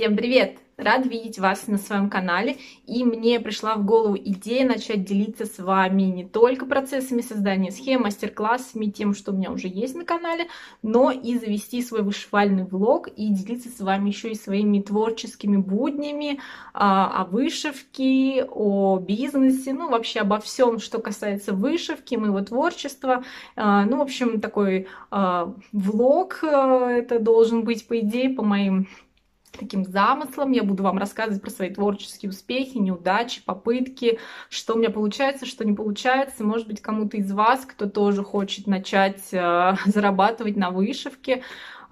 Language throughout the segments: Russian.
Всем привет! Рад видеть вас на своем канале, и мне пришла в голову идея начать делиться с вами не только процессами создания схем, мастер-классами, тем, что у меня уже есть на канале, но и завести свой вышивальный влог и делиться с вами еще и своими творческими буднями а, о вышивке, о бизнесе, ну вообще обо всем, что касается вышивки, моего творчества. А, ну, в общем, такой а, влог а, это должен быть, по идее, по моим таким замыслом. Я буду вам рассказывать про свои творческие успехи, неудачи, попытки, что у меня получается, что не получается. Может быть, кому-то из вас, кто тоже хочет начать э, зарабатывать на вышивке,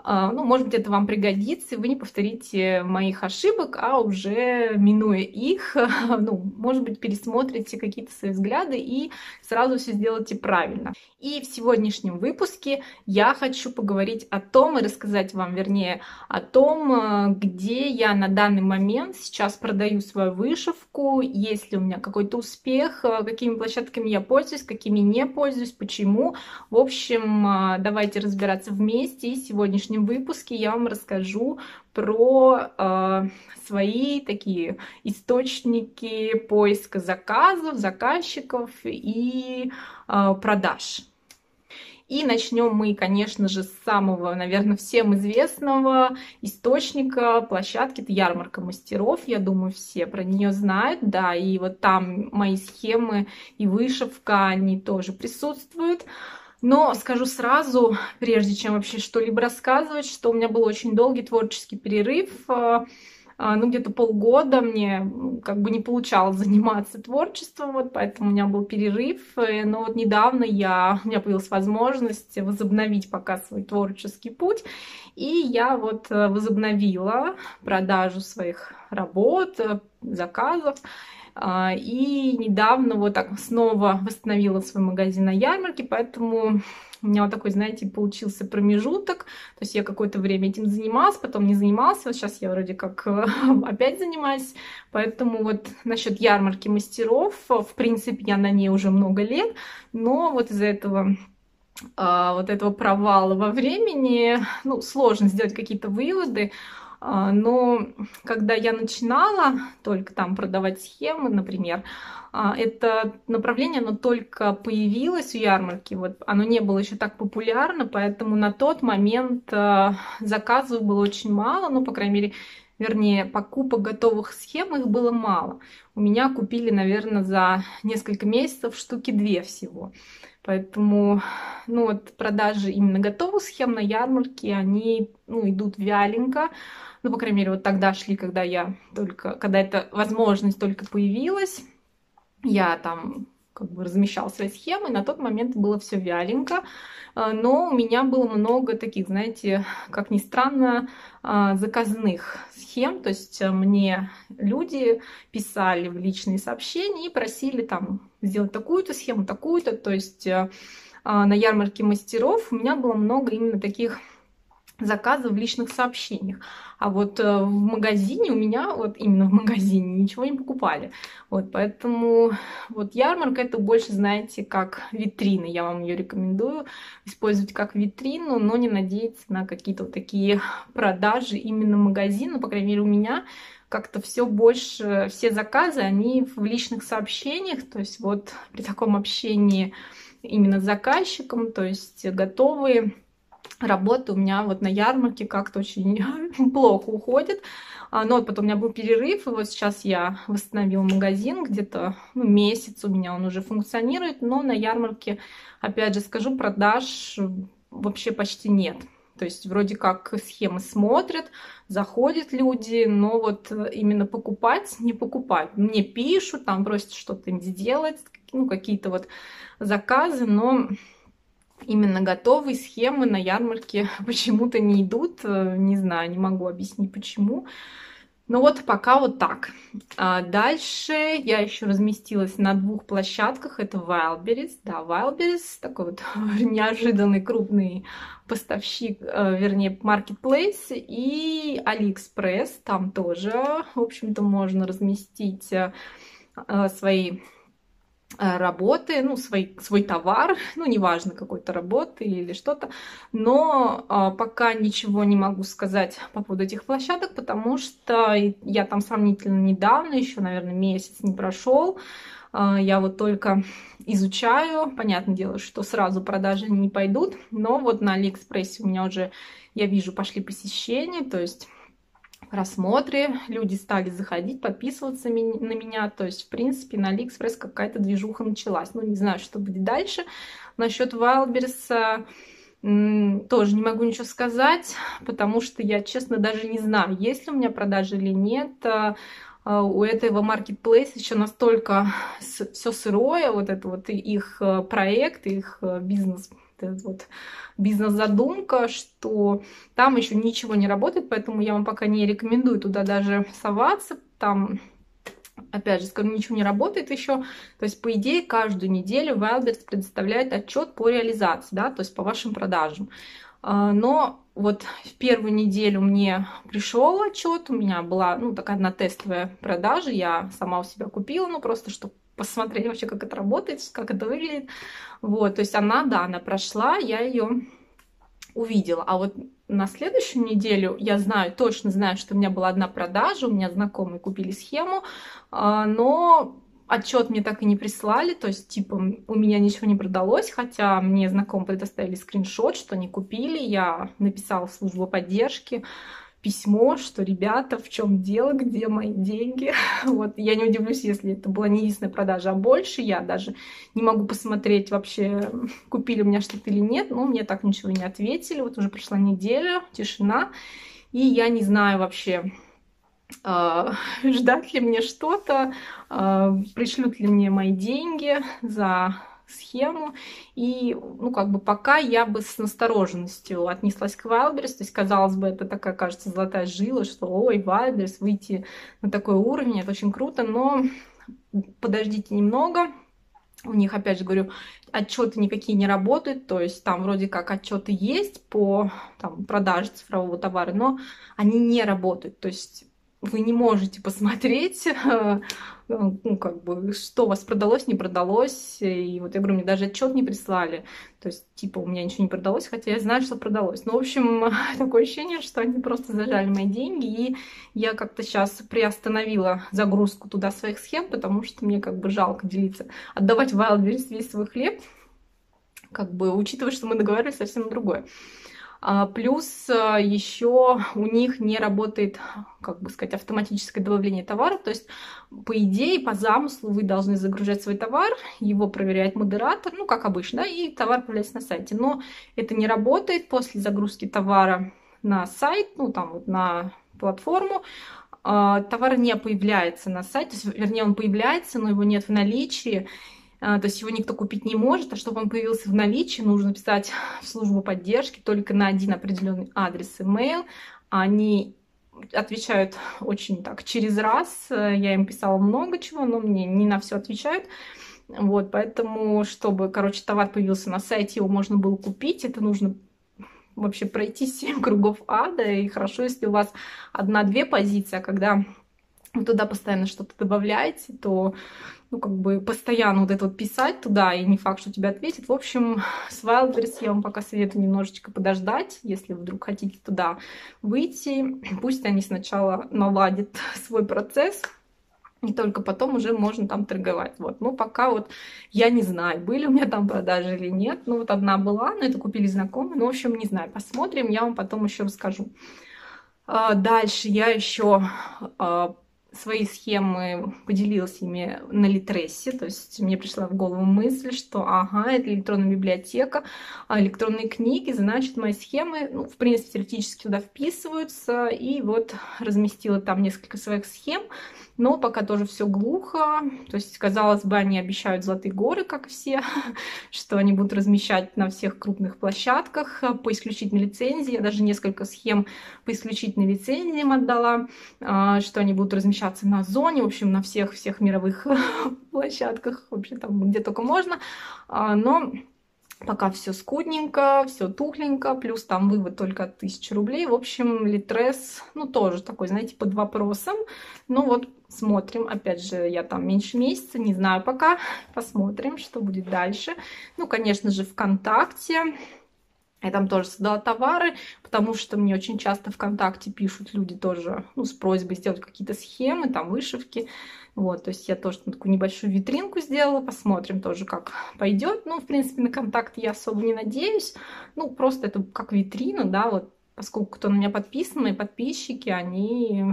ну, может быть, это вам пригодится, и вы не повторите моих ошибок, а уже минуя их, ну, может быть, пересмотрите какие-то свои взгляды и сразу все сделайте правильно. И в сегодняшнем выпуске я хочу поговорить о том и рассказать вам, вернее, о том, э, где я на данный момент сейчас продаю свою вышивку, есть ли у меня какой-то успех, э, какими площадками я пользуюсь, какими не пользуюсь, почему. В общем, э, давайте разбираться вместе. И сегодняшнем выпуске я вам расскажу про э, свои такие источники поиска заказов, заказчиков и э, продаж. И начнем мы, конечно же, с самого, наверное, всем известного источника площадки. Это ярмарка мастеров. Я думаю, все про нее знают. Да, и вот там мои схемы и вышивка, они тоже присутствуют. Но скажу сразу, прежде чем вообще что-либо рассказывать, что у меня был очень долгий творческий перерыв э, а, ну, где-то полгода мне как бы не получалось заниматься творчеством, вот, поэтому у меня был перерыв, э, но вот недавно я, у меня появилась возможность возобновить пока свой творческий путь, и я вот э, возобновила продажу своих работ, э, заказов, а, и недавно вот так снова восстановила свой магазин на ярмарке, поэтому у меня вот такой, знаете, получился промежуток. То есть я какое-то время этим занималась, потом не занималась. Вот сейчас я вроде как опять занимаюсь. Поэтому вот насчет ярмарки мастеров, в принципе, я на ней уже много лет. Но вот из-за этого а, вот этого провала во времени, ну, сложно сделать какие-то выводы. А, но когда я начинала только там продавать схемы, например, а, это направление, оно только появилось у ярмарки, вот оно не было еще так популярно, поэтому на тот момент а, заказов было очень мало, ну, по крайней мере, вернее, покупок готовых схем их было мало. У меня купили, наверное, за несколько месяцев штуки две всего. Поэтому, ну вот, продажи именно готовых схем на ярмарке, они, ну, идут вяленько. Ну, по крайней мере, вот тогда шли, когда я только, когда эта возможность только появилась. Я там как бы размещал свои схемы, на тот момент было все вяленько, а, но у меня было много таких, знаете, как ни странно, а, заказных схем, то есть э, мне люди писали в личные сообщения и просили там сделать такую-то схему, такую-то, то есть а, на ярмарке мастеров у меня было много именно таких заказы в личных сообщениях. А вот э, в магазине у меня, вот именно в магазине, ничего не покупали. Вот, поэтому вот ярмарка это больше, знаете, как витрина. Я вам ее рекомендую использовать как витрину, но не надеяться на какие-то вот такие продажи именно магазина. По крайней мере, у меня как-то все больше, все заказы, они в личных сообщениях, то есть вот при таком общении именно с заказчиком, то есть готовые работа у меня вот на ярмарке как-то очень плохо уходит. А, но потом у меня был перерыв, и вот сейчас я восстановила магазин, где-то ну, месяц у меня он уже функционирует, но на ярмарке, опять же скажу, продаж вообще почти нет. То есть вроде как схемы смотрят, заходят люди, но вот именно покупать не покупают. Мне пишут, там просят что-то сделать, ну какие-то вот заказы, но именно готовые схемы на ярмарке почему-то не идут. Э, не знаю, не могу объяснить почему. Но вот пока вот так. А дальше я еще разместилась на двух площадках. Это Wildberries. Да, Wildberries такой вот неожиданный крупный поставщик, э, вернее, Marketplace. И AliExpress. Там тоже, в общем-то, можно разместить э, свои работы, ну, свой, свой товар, ну, неважно, какой-то работы или что-то, но а, пока ничего не могу сказать по поводу этих площадок, потому что я там сравнительно недавно, еще, наверное, месяц не прошел, а, я вот только изучаю, понятное дело, что сразу продажи не пойдут, но вот на Алиэкспрессе у меня уже, я вижу, пошли посещения, то есть просмотры, люди стали заходить, подписываться на меня, то есть, в принципе, на Алиэкспресс какая-то движуха началась. Ну, не знаю, что будет дальше. Насчет Wildberries тоже не могу ничего сказать, потому что я, честно, даже не знаю, есть ли у меня продажи или нет. А, а, у этого marketplace еще настолько все сырое, вот это вот их э, проект, их э, бизнес вот бизнес-задумка, что там еще ничего не работает, поэтому я вам пока не рекомендую туда даже соваться. Там, опять же, скажу, ничего не работает еще. То есть, по идее, каждую неделю Wildberries предоставляет отчет по реализации, да, то есть по вашим продажам. А, но вот в первую неделю мне пришел отчет, у меня была ну, такая одна тестовая продажа, я сама у себя купила, ну просто чтобы посмотреть вообще, как это работает, как это выглядит. Вот, то есть она, да, она прошла, я ее увидела. А вот на следующую неделю я знаю, точно знаю, что у меня была одна продажа, у меня знакомые купили схему, а, но отчет мне так и не прислали, то есть, типа, у меня ничего не продалось, хотя мне знакомые предоставили скриншот, что они купили, я написала в службу поддержки, письмо, что ребята, в чем дело, где мои деньги. Вот я не удивлюсь, если это была не единственная продажа, а больше. Я даже не могу посмотреть вообще, купили у меня что-то или нет. Но мне так ничего не ответили. Вот уже прошла неделя, тишина. И я не знаю вообще, э, ждать ли мне что-то, э, пришлют ли мне мои деньги за схему. И, ну, как бы пока я бы с настороженностью отнеслась к Wildberries. То есть, казалось бы, это такая, кажется, золотая жила, что, ой, Wildberries, выйти на такой уровень, это очень круто. Но подождите немного. У них, опять же говорю, отчеты никакие не работают, то есть там вроде как отчеты есть по там, продаже цифрового товара, но они не работают. То есть вы не можете посмотреть, ну, как бы, что у вас продалось, не продалось. И вот я говорю, мне даже отчет не прислали. То есть, типа, у меня ничего не продалось, хотя я знаю, что продалось. Ну, в общем, такое ощущение, что они просто зажали мои деньги. И я как-то сейчас приостановила загрузку туда своих схем, потому что мне как бы жалко делиться. Отдавать Wildberries весь свой хлеб, как бы, учитывая, что мы договаривались совсем другое. А, плюс а, еще у них не работает, как бы сказать, автоматическое добавление товара. То есть, по идее, по замыслу вы должны загружать свой товар, его проверяет модератор, ну, как обычно, и товар появляется на сайте. Но это не работает после загрузки товара на сайт, ну, там вот на платформу, а, товар не появляется на сайте, вернее, он появляется, но его нет в наличии, то есть его никто купить не может, а чтобы он появился в наличии, нужно писать в службу поддержки только на один определенный адрес email. Они отвечают очень так через раз. Я им писала много чего, но мне не на все отвечают. Вот, поэтому, чтобы, короче, товар появился на сайте, его можно было купить, это нужно вообще пройти 7 кругов ада, и хорошо, если у вас одна-две позиции, а когда вы туда постоянно что-то добавляете, то ну, как бы постоянно вот это вот писать туда, и не факт, что тебе ответит. В общем, с Wildberries я вам пока советую немножечко подождать, если вдруг хотите туда выйти. Пусть они сначала наладят свой процесс, и только потом уже можно там торговать. Вот. Ну, пока вот я не знаю, были у меня там продажи или нет. Ну, вот одна была, но это купили знакомые. Ну, в общем, не знаю, посмотрим, я вам потом еще расскажу. А, дальше я еще а, свои схемы поделилась ими на Литрессе, то есть мне пришла в голову мысль, что ага, это электронная библиотека, а электронные книги, значит, мои схемы, ну, в принципе, теоретически туда вписываются, и вот разместила там несколько своих схем, но пока тоже все глухо. То есть, казалось бы, они обещают золотые горы, как все, что они будут размещать на всех крупных площадках по исключительной лицензии. Я даже несколько схем по исключительной лицензии им отдала, а, что они будут размещаться на зоне, в общем, на всех-всех мировых площадках, вообще там где только можно. А, но пока все скудненько, все тухленько, плюс там вывод только от 1000 рублей. В общем, Литрес, ну, тоже такой, знаете, под вопросом. Ну, вот смотрим. Опять же, я там меньше месяца, не знаю пока. Посмотрим, что будет дальше. Ну, конечно же, ВКонтакте. Я там тоже создала товары, потому что мне очень часто ВКонтакте пишут люди тоже ну, с просьбой сделать какие-то схемы, там вышивки. Вот, то есть я тоже такую небольшую витринку сделала, посмотрим тоже, как пойдет. Ну, в принципе, на контакт я особо не надеюсь. Ну, просто это как витрина, да, вот, поскольку кто на меня подписан, мои подписчики, они,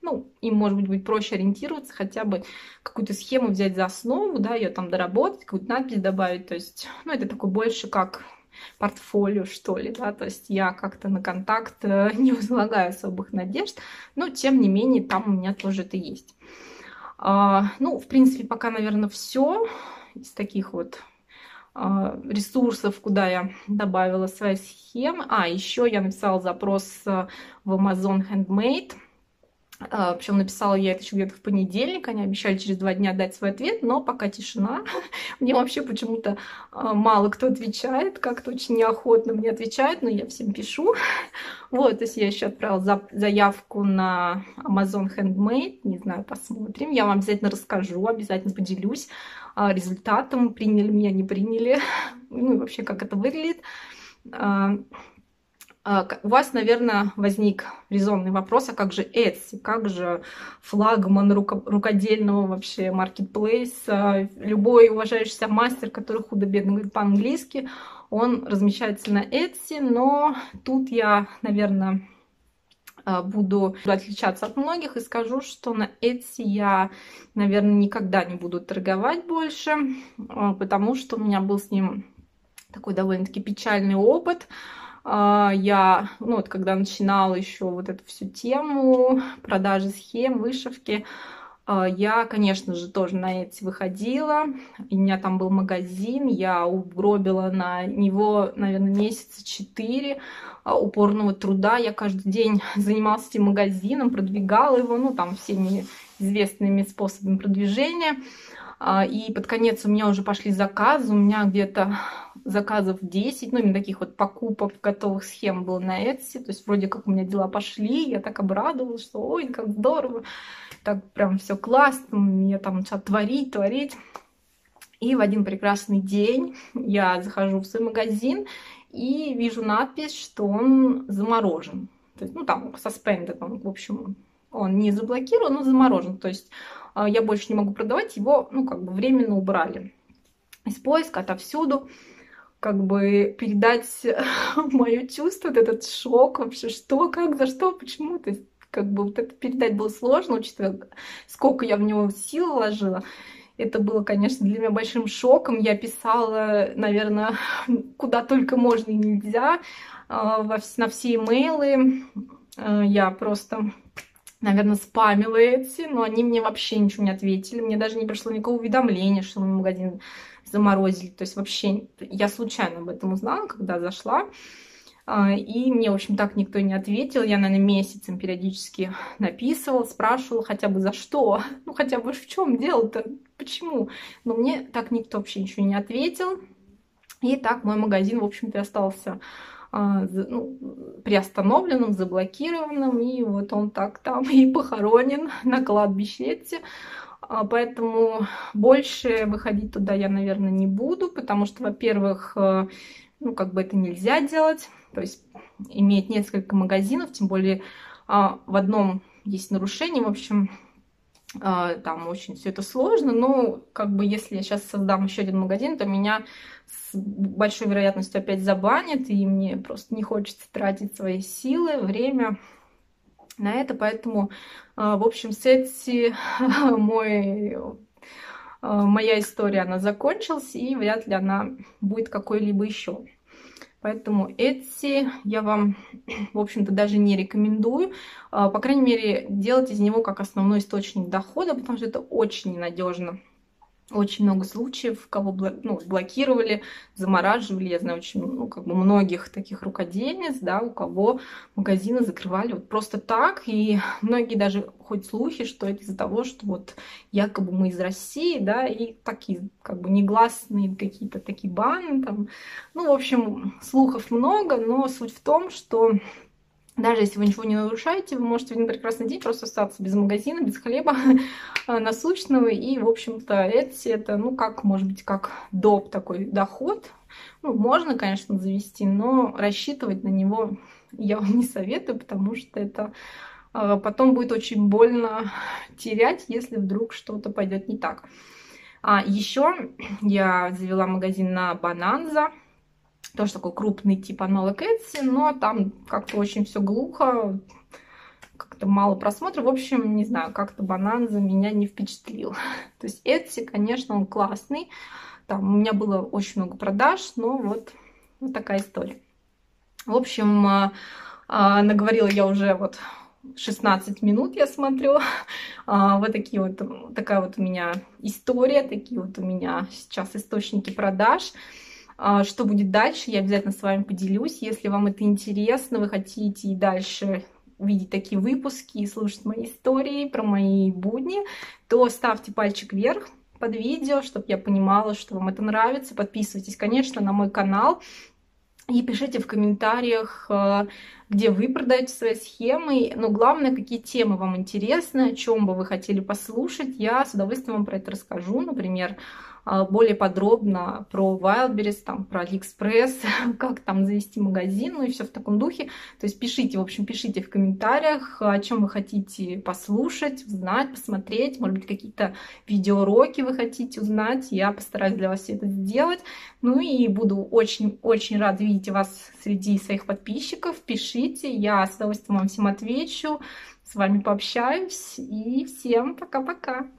ну, им, может быть, будет проще ориентироваться, хотя бы какую-то схему взять за основу, да, ее там доработать, какую-то надпись добавить. То есть, ну, это такой больше как портфолио, что ли, да, то есть я как-то на контакт э, не возлагаю особых надежд, но тем не менее там у меня тоже это есть. А, ну, в принципе, пока, наверное, все из таких вот а, ресурсов, куда я добавила свои схемы. А, еще я написала запрос э, в Amazon Handmade. А, Причем написала я это еще где-то в понедельник, они обещали через два дня дать свой ответ, но пока тишина. Мне вообще почему-то мало кто отвечает, как-то очень неохотно мне отвечают, но я всем пишу. Вот, то есть я еще отправила заявку на Amazon Handmade, не знаю, посмотрим. Я вам обязательно расскажу, обязательно поделюсь а, результатом, приняли меня, не приняли, ну и вообще, как это выглядит. А, у вас, наверное, возник резонный вопрос, а как же Etsy, как же флагман рукодельного вообще маркетплейса, любой уважающийся мастер, который худо-бедно говорит по-английски, он размещается на Etsy, но тут я, наверное, а, буду отличаться от многих и скажу, что на Etsy я, наверное, никогда не буду торговать больше, а, потому что у меня был с ним такой довольно-таки печальный опыт. А, я, ну вот когда начинала еще вот эту всю тему продажи схем, вышивки, а, я, конечно же, тоже на эти выходила. У меня там был магазин, я угробила на него, наверное, месяца четыре а, упорного труда. Я каждый день занималась этим магазином, продвигала его, ну, там, всеми известными способами продвижения. И под конец у меня уже пошли заказы, у меня где-то заказов 10, ну, именно таких вот покупок готовых схем было на Etsy. То есть вроде как у меня дела пошли, я так обрадовалась, что ой, как здорово так прям все классно, мне там начала творить, творить. И в один прекрасный день я захожу в свой магазин и вижу надпись, что он заморожен. То есть, ну, там, suspended, он, в общем, он не заблокирован, но заморожен. То есть а, я больше не могу продавать, его, ну, как бы временно убрали из поиска, отовсюду как бы передать мое чувство, вот этот шок вообще, что, как, за что, почему, то есть как бы вот это передать было сложно, учитывая, сколько я в него сил вложила. Это было, конечно, для меня большим шоком. Я писала, наверное, куда только можно и нельзя, а, на все имейлы. А, я просто, наверное, спамила эти, но они мне вообще ничего не ответили. Мне даже не пришло никакого уведомления, что мой магазин заморозили. То есть вообще я случайно об этом узнала, когда зашла. А, и мне, в общем, так никто не ответил. Я, наверное, месяцем периодически написывала, спрашивала хотя бы за что. Ну, хотя бы в чем дело-то, почему. Но мне так никто вообще ничего не ответил. И так мой магазин, в общем-то, остался а, ну, приостановленным, заблокированным. И вот он так там и похоронен на кладбище поэтому больше выходить туда я, наверное, не буду, потому что, во-первых, э, ну, как бы это нельзя делать. То есть иметь несколько магазинов, тем более а, в одном есть нарушение, в общем, а, там очень все это сложно, но как бы если я сейчас создам еще один магазин, то меня с большой вероятностью опять забанят, и мне просто не хочется тратить свои силы, время на это, поэтому, а, в общем, с Etsy мой моя история, она закончилась, и вряд ли она будет какой-либо еще. Поэтому Etsy я вам, в общем-то, даже не рекомендую. А, по крайней мере, делать из него как основной источник дохода, потому что это очень ненадежно. Очень много случаев, кого ну, блокировали, замораживали. Я знаю очень ну, как бы многих таких рукодельниц, да, у кого магазины закрывали вот просто так. И многие даже хоть слухи, что это из-за того, что вот якобы мы из России, да, и такие как бы негласные какие-то такие баны там. Ну, в общем, слухов много, но суть в том, что даже если вы ничего не нарушаете, вы можете в один прекрасный день просто остаться без магазина, без хлеба насущного. И, в общем-то, Etsy это, ну, как, может быть, как доп такой доход. Ну, можно, конечно, завести, но рассчитывать на него я вам не советую, потому что это а, потом будет очень больно терять, если вдруг что-то пойдет не так. А еще я завела магазин на Бананза тоже такой крупный тип аналог Etsy, но там как-то очень все глухо, как-то мало просмотров. В общем, не знаю, как-то банан за меня не впечатлил. То есть Etsy, конечно, он классный. Там у меня было очень много продаж, но вот, вот такая история. В общем, а, а, наговорила я уже вот 16 минут, я смотрю. А, вот такие вот, такая вот у меня история, такие вот у меня сейчас источники продаж. А, что будет дальше, я обязательно с вами поделюсь. Если вам это интересно, вы хотите и дальше видеть такие выпуски и слушать мои истории про мои будни, то ставьте пальчик вверх под видео, чтобы я понимала, что вам это нравится. Подписывайтесь, конечно, на мой канал. И пишите в комментариях, а, где вы продаете свои схемы. Но главное, какие темы вам интересны, о чем бы вы хотели послушать. Я с удовольствием вам про это расскажу. Например, а, более подробно про Wildberries, там, про AliExpress, как там завести магазин, ну и все в таком духе. То есть пишите, в общем, пишите в комментариях, о чем вы хотите послушать, узнать, посмотреть, может быть, какие-то видеоуроки вы хотите узнать. Я постараюсь для вас все это сделать. Ну и буду очень-очень рад видеть вас среди своих подписчиков. Пишите, я с удовольствием вам всем отвечу, с вами пообщаюсь. И всем пока-пока!